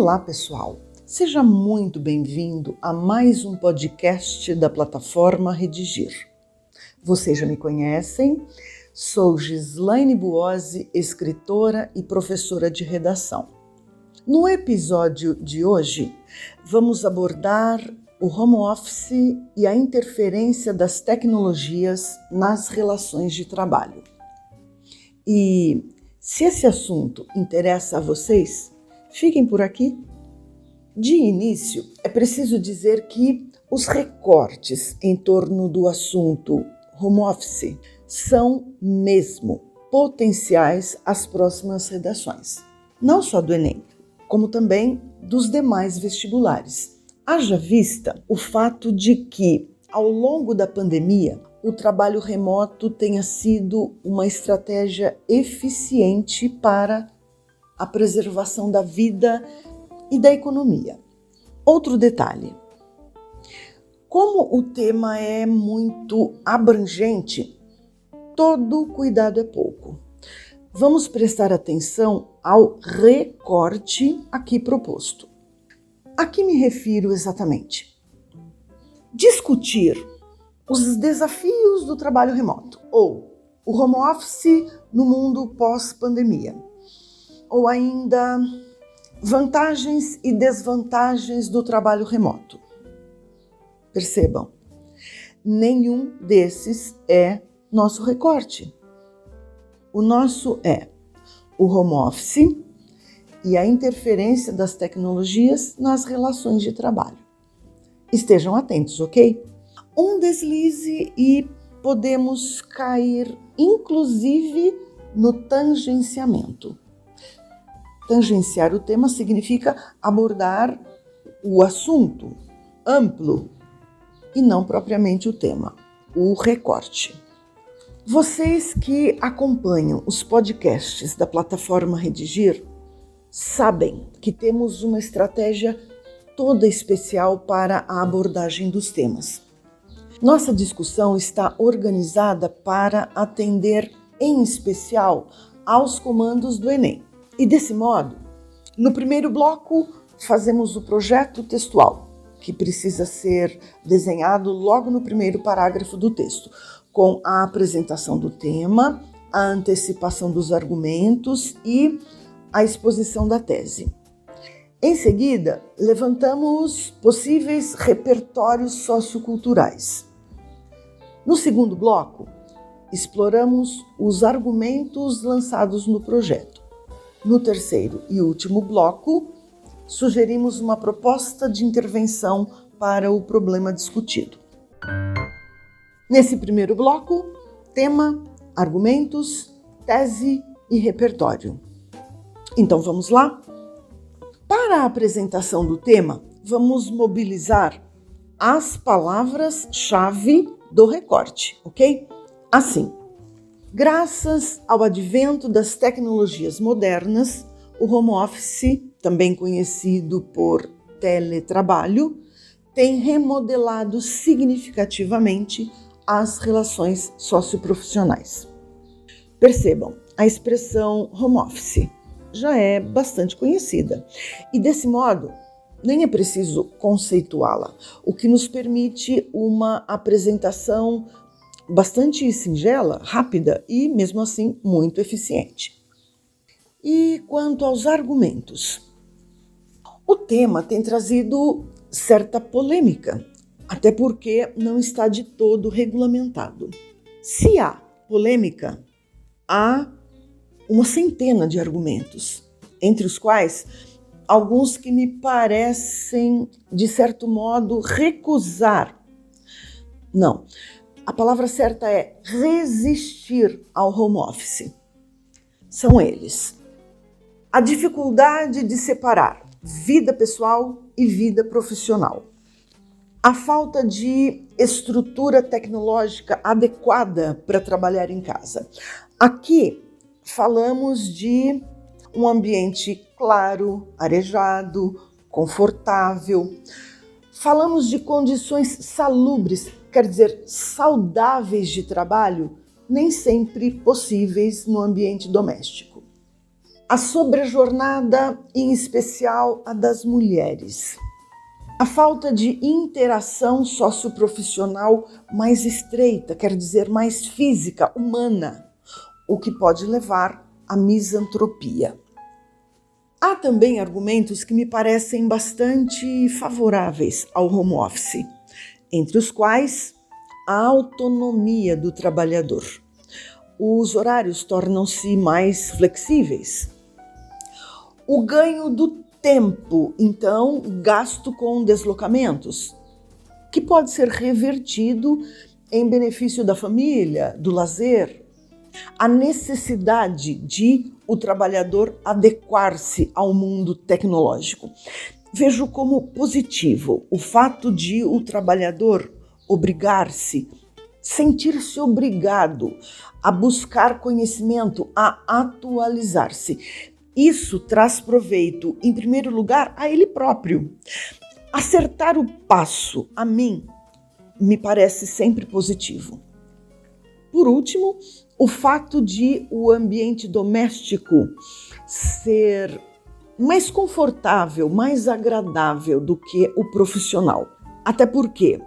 Olá, pessoal! Seja muito bem-vindo a mais um podcast da plataforma Redigir. Vocês já me conhecem, sou Gislaine Buozzi, escritora e professora de redação. No episódio de hoje, vamos abordar o home office e a interferência das tecnologias nas relações de trabalho. E se esse assunto interessa a vocês, fiquem por aqui. De início, é preciso dizer que os recortes em torno do assunto home office são mesmo potenciais às próximas redações, não só do Enem, como também dos demais vestibulares. Haja vista o fato de que, ao longo da pandemia, o trabalho remoto tenha sido uma estratégia eficiente para a preservação da vida e da economia. Outro detalhe: como o tema é muito abrangente, todo cuidado é pouco. Vamos prestar atenção ao recorte aqui proposto. A que me refiro exatamente? Discutir os desafios do trabalho remoto ou o home office no mundo pós-pandemia, ou ainda vantagens e desvantagens do trabalho remoto. Percebam, nenhum desses é nosso recorte. O nosso é o home office e a interferência das tecnologias nas relações de trabalho. Estejam atentos, ok? Um deslize e podemos cair, inclusive, no tangenciamento. Tangenciar o tema significa abordar o assunto amplo e não propriamente o tema, o recorte. Vocês que acompanham os podcasts da plataforma Redigir sabem que temos uma estratégia toda especial para a abordagem dos temas. Nossa discussão está organizada para atender, em especial, aos comandos do Enem. E desse modo, no primeiro bloco, fazemos o projeto textual, que precisa ser desenhado logo no primeiro parágrafo do texto, com a apresentação do tema, a antecipação dos argumentos e a exposição da tese. Em seguida, levantamos possíveis repertórios socioculturais. No segundo bloco, exploramos os argumentos lançados no projeto. No terceiro e último bloco, sugerimos uma proposta de intervenção para o problema discutido. Nesse primeiro bloco, tema, argumentos, tese e repertório. Então vamos lá? Para a apresentação do tema, vamos mobilizar as palavras-chave do recorte, ok? Assim, graças ao advento das tecnologias modernas, o home office, também conhecido por teletrabalho, tem remodelado significativamente as relações socioprofissionais. Percebam, a expressão home office já é bastante conhecida e, desse modo, nem é preciso conceituá-la, o que nos permite uma apresentação bastante singela, rápida e, mesmo assim, muito eficiente. E quanto aos argumentos? O tema tem trazido certa polêmica, até porque não está de todo regulamentado. Se há polêmica, há uma centena de argumentos, entre os quais alguns que me parecem, de certo modo, recusar. Não, a palavra certa é resistir ao home office. São eles. A dificuldade de separar vida pessoal e vida profissional. A falta de estrutura tecnológica adequada para trabalhar em casa. Aqui falamos de um ambiente claro, arejado, confortável. Falamos de condições salubres, quer dizer, saudáveis de trabalho, nem sempre possíveis no ambiente doméstico. A sobrejornada, em especial a das mulheres. A falta de interação socioprofissional mais estreita, quer dizer, mais física, humana, o que pode levar à misantropia. Há também argumentos que me parecem bastante favoráveis ao home office, entre os quais a autonomia do trabalhador. Os horários tornam-se mais flexíveis. O ganho do tempo, então, gasto com deslocamentos, que pode ser revertido em benefício da família, do lazer. A necessidade de o trabalhador adequar-se ao mundo tecnológico. Vejo como positivo o fato de o trabalhador obrigar-se, sentir-se obrigado a buscar conhecimento, a atualizar-se. Isso traz proveito, em primeiro lugar, a ele próprio. Acertar o passo, a mim, me parece sempre positivo. Por último, o fato de o ambiente doméstico ser mais confortável, mais agradável do que o profissional. Até porque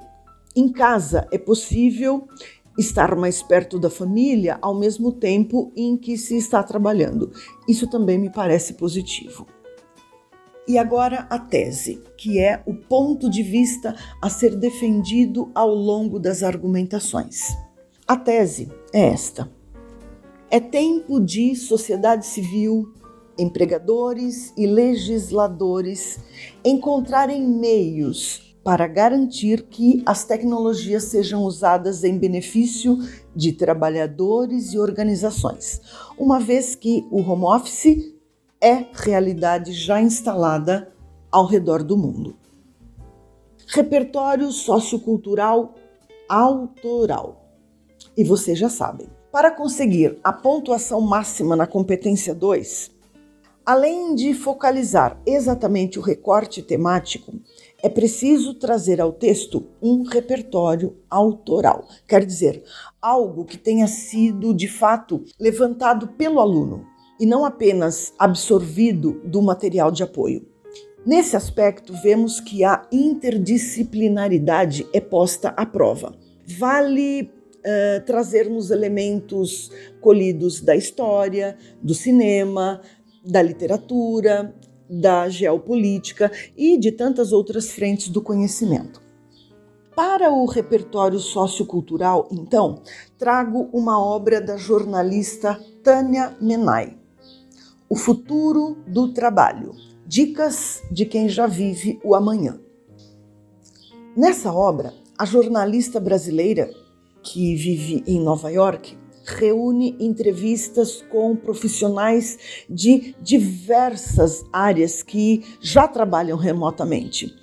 em casa é possível estar mais perto da família ao mesmo tempo em que se está trabalhando. Isso também me parece positivo. E agora a tese, que é o ponto de vista a ser defendido ao longo das argumentações. A tese é esta: é tempo de sociedade civil, empregadores e legisladores encontrarem meios para garantir que as tecnologias sejam usadas em benefício de trabalhadores e organizações, uma vez que o home office é realidade já instalada ao redor do mundo. Repertório sociocultural autoral. E vocês já sabem, para conseguir a pontuação máxima na competência 2, além de focalizar exatamente o recorte temático, é preciso trazer ao texto um repertório autoral, quer dizer, algo que tenha sido de fato levantado pelo aluno e não apenas absorvido do material de apoio. Nesse aspecto, vemos que a interdisciplinaridade é posta à prova. Vale uh, trazermos elementos colhidos da história, do cinema, da literatura, da geopolítica e de tantas outras frentes do conhecimento. Para o repertório sociocultural, então, trago uma obra da jornalista Tânia Menai, O Futuro do Trabalho Dicas de quem já vive o amanhã. Nessa obra, a jornalista brasileira, que vive em Nova York, reúne entrevistas com profissionais de diversas áreas que já trabalham remotamente,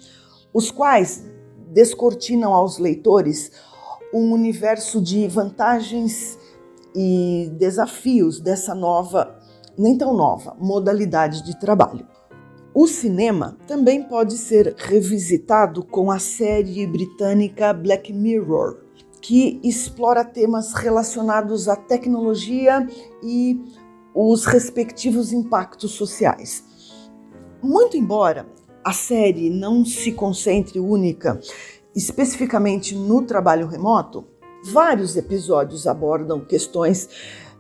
os quais descortinam aos leitores um universo de vantagens e desafios dessa nova, nem tão nova, modalidade de trabalho. O cinema também pode ser revisitado com a série britânica Black Mirror, que explora temas relacionados à tecnologia e os respectivos impactos sociais. Muito embora a série não se concentre única especificamente no trabalho remoto, vários episódios abordam questões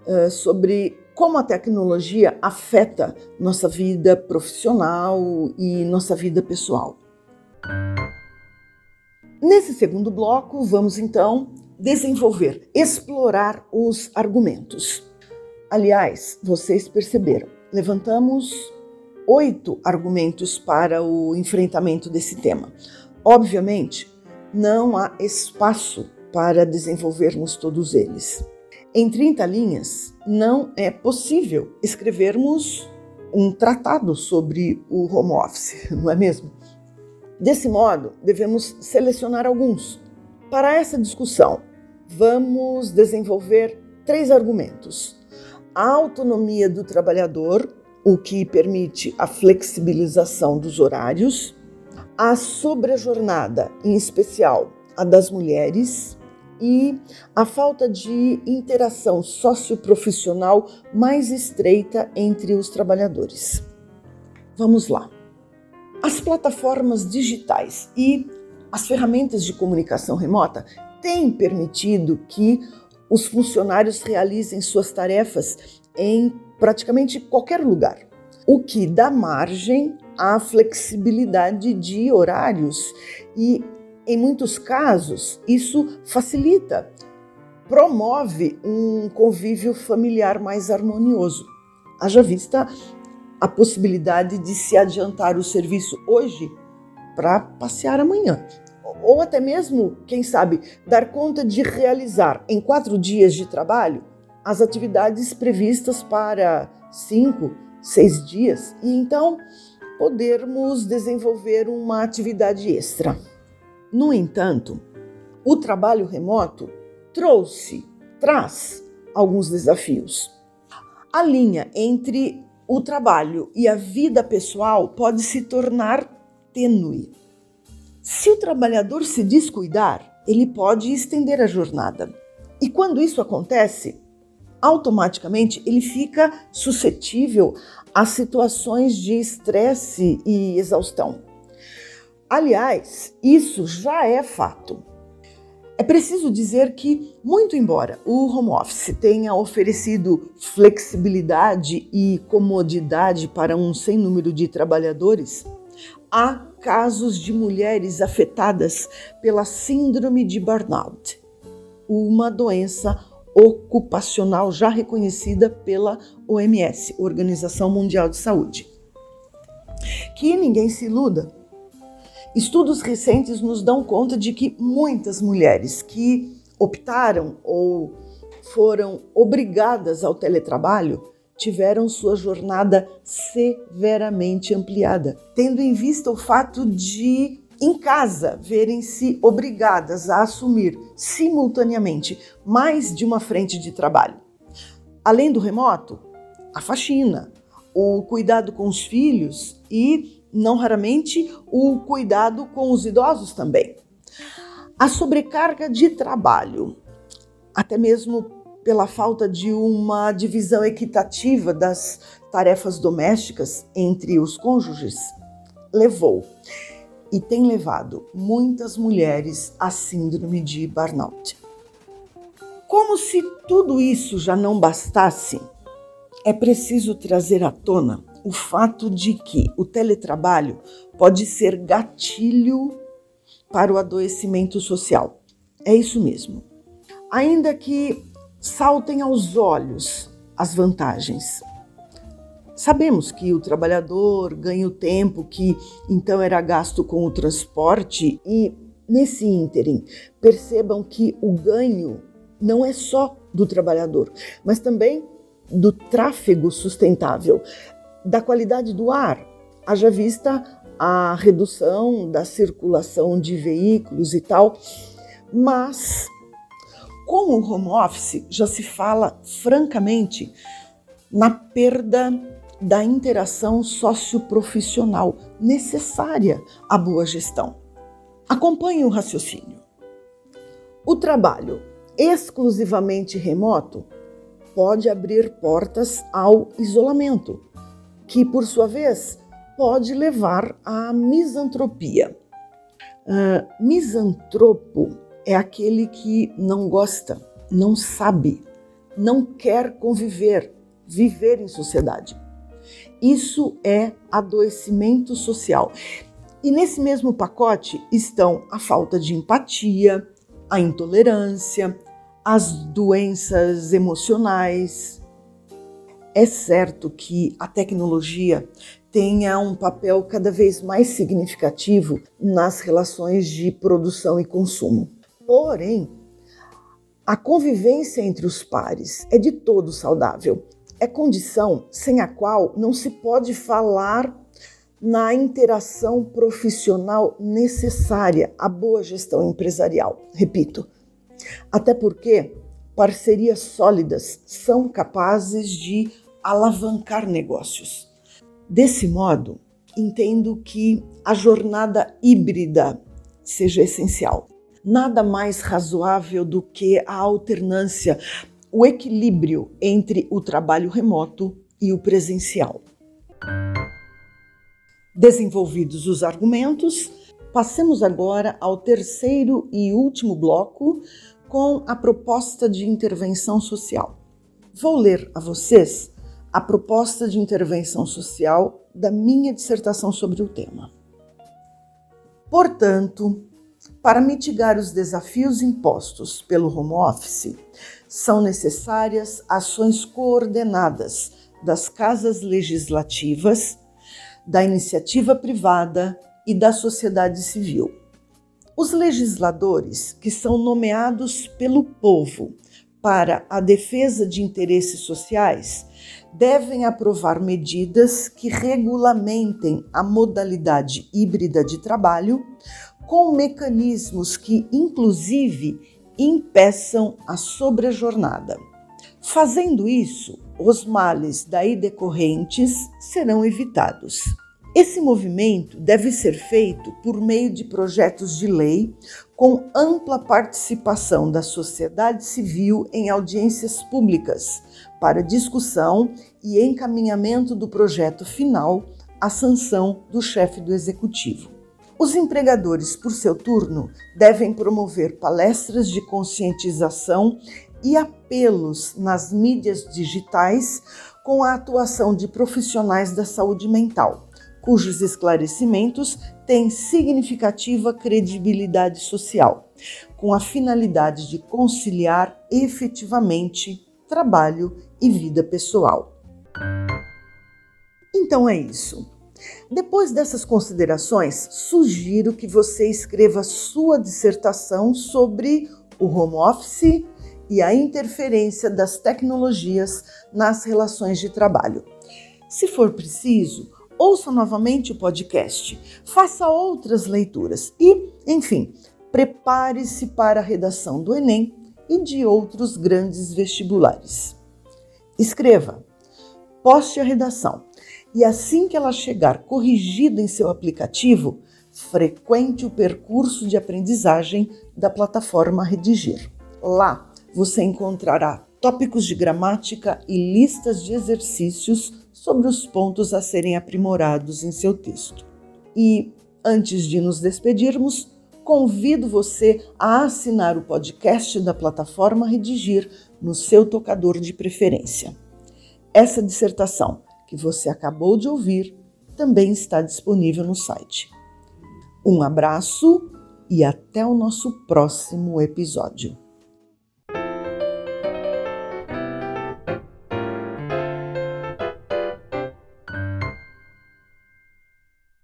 uh, sobre como a tecnologia afeta nossa vida profissional e nossa vida pessoal. Nesse segundo bloco, vamos então desenvolver, explorar os argumentos. Aliás, vocês perceberam, levantamos oito argumentos para o enfrentamento desse tema. Obviamente, não há espaço para desenvolvermos todos eles. Em 30 linhas, não é possível escrevermos um tratado sobre o home office, não é mesmo? Desse modo, devemos selecionar alguns. Para essa discussão, vamos desenvolver três argumentos: a autonomia do trabalhador, o que permite a flexibilização dos horários, a sobrejornada, em especial a das mulheres, e a falta de interação socioprofissional mais estreita entre os trabalhadores. Vamos lá. As plataformas digitais e as ferramentas de comunicação remota têm permitido que os funcionários realizem suas tarefas em praticamente qualquer lugar, o que dá margem à flexibilidade de horários e, em muitos casos, isso facilita, promove um convívio familiar mais harmonioso. Haja vista a possibilidade de se adiantar o serviço hoje para passear amanhã. Ou até mesmo, quem sabe, dar conta de realizar em quatro dias de trabalho as atividades previstas para cinco, seis dias e então podermos desenvolver uma atividade extra. No entanto, o trabalho remoto trouxe, traz alguns desafios. A linha entre o trabalho e a vida pessoal pode se tornar tênue. Se o trabalhador se descuidar, ele pode estender a jornada. E quando isso acontece, automaticamente ele fica suscetível a situações de estresse e exaustão. Aliás, isso já é fato. É preciso dizer que, muito embora o home office tenha oferecido flexibilidade e comodidade para um sem número de trabalhadores, há casos de mulheres afetadas pela síndrome de burnout, uma doença ocupacional já reconhecida pela OMS, Organização Mundial de Saúde. Que ninguém se iluda. Estudos recentes nos dão conta de que muitas mulheres que optaram ou foram obrigadas ao teletrabalho tiveram sua jornada severamente ampliada, tendo em vista o fato de em casa verem-se obrigadas a assumir simultaneamente mais de uma frente de trabalho. Além do remoto, a faxina, o cuidado com os filhos e, não raramente, o cuidado com os idosos também. A sobrecarga de trabalho, até mesmo pela falta de uma divisão equitativa das tarefas domésticas entre os cônjuges, levou e tem levado muitas mulheres à síndrome de burnout. Como se tudo isso já não bastasse, é preciso trazer à tona o fato de que o teletrabalho pode ser gatilho para o adoecimento social. É isso mesmo. Ainda que saltem aos olhos as vantagens, Sabemos que o trabalhador ganha o tempo que então era gasto com o transporte e, nesse ínterim, percebam que o ganho não é só do trabalhador, mas também do tráfego sustentável, da qualidade do ar, haja vista a redução da circulação de veículos e tal. Mas, com o home office, já se fala francamente na perda da interação socioprofissional necessária à boa gestão. Acompanhe o raciocínio. O trabalho exclusivamente remoto pode abrir portas ao isolamento, que, por sua vez, pode levar à misantropia. Uh, misantropo é aquele que não gosta, não sabe, não quer conviver, viver em sociedade. Isso é adoecimento social. E nesse mesmo pacote estão a falta de empatia, a intolerância, as doenças emocionais. É certo que a tecnologia tenha um papel cada vez mais significativo nas relações de produção e consumo. Porém, a convivência entre os pares é de todo saudável é condição sem a qual não se pode falar na interação profissional necessária à boa gestão empresarial. Repito, até porque parcerias sólidas são capazes de alavancar negócios. Desse modo, entendo que a jornada híbrida seja essencial. Nada mais razoável do que a alternância, o equilíbrio entre o trabalho remoto e o presencial. Desenvolvidos os argumentos, passemos agora ao terceiro e último bloco com a proposta de intervenção social. Vou ler a vocês a proposta de intervenção social da minha dissertação sobre o tema. Portanto, para mitigar os desafios impostos pelo home office, são necessárias ações coordenadas das casas legislativas, da iniciativa privada e da sociedade civil. Os legisladores, que são nomeados pelo povo para a defesa de interesses sociais, devem aprovar medidas que regulamentem a modalidade híbrida de trabalho, com mecanismos que, inclusive, impeçam a sobrejornada. Fazendo isso, os males daí decorrentes serão evitados. Esse movimento deve ser feito por meio de projetos de lei com ampla participação da sociedade civil em audiências públicas para discussão e encaminhamento do projeto final à sanção do chefe do executivo. Os empregadores, por seu turno, devem promover palestras de conscientização e apelos nas mídias digitais com a atuação de profissionais da saúde mental, cujos esclarecimentos têm significativa credibilidade social, com a finalidade de conciliar efetivamente trabalho e vida pessoal. Então é isso. Depois dessas considerações, sugiro que você escreva sua dissertação sobre o home office e a interferência das tecnologias nas relações de trabalho. Se for preciso, ouça novamente o podcast, faça outras leituras e, enfim, prepare-se para a redação do Enem e de outros grandes vestibulares. Escreva, poste a redação e assim que ela chegar corrigida em seu aplicativo, frequente o percurso de aprendizagem da plataforma Redigir. Lá você encontrará tópicos de gramática e listas de exercícios sobre os pontos a serem aprimorados em seu texto. E, antes de nos despedirmos, convido você a assinar o podcast da plataforma Redigir no seu tocador de preferência. Essa dissertação que você acabou de ouvir também está disponível no site. Um abraço e até o nosso próximo episódio.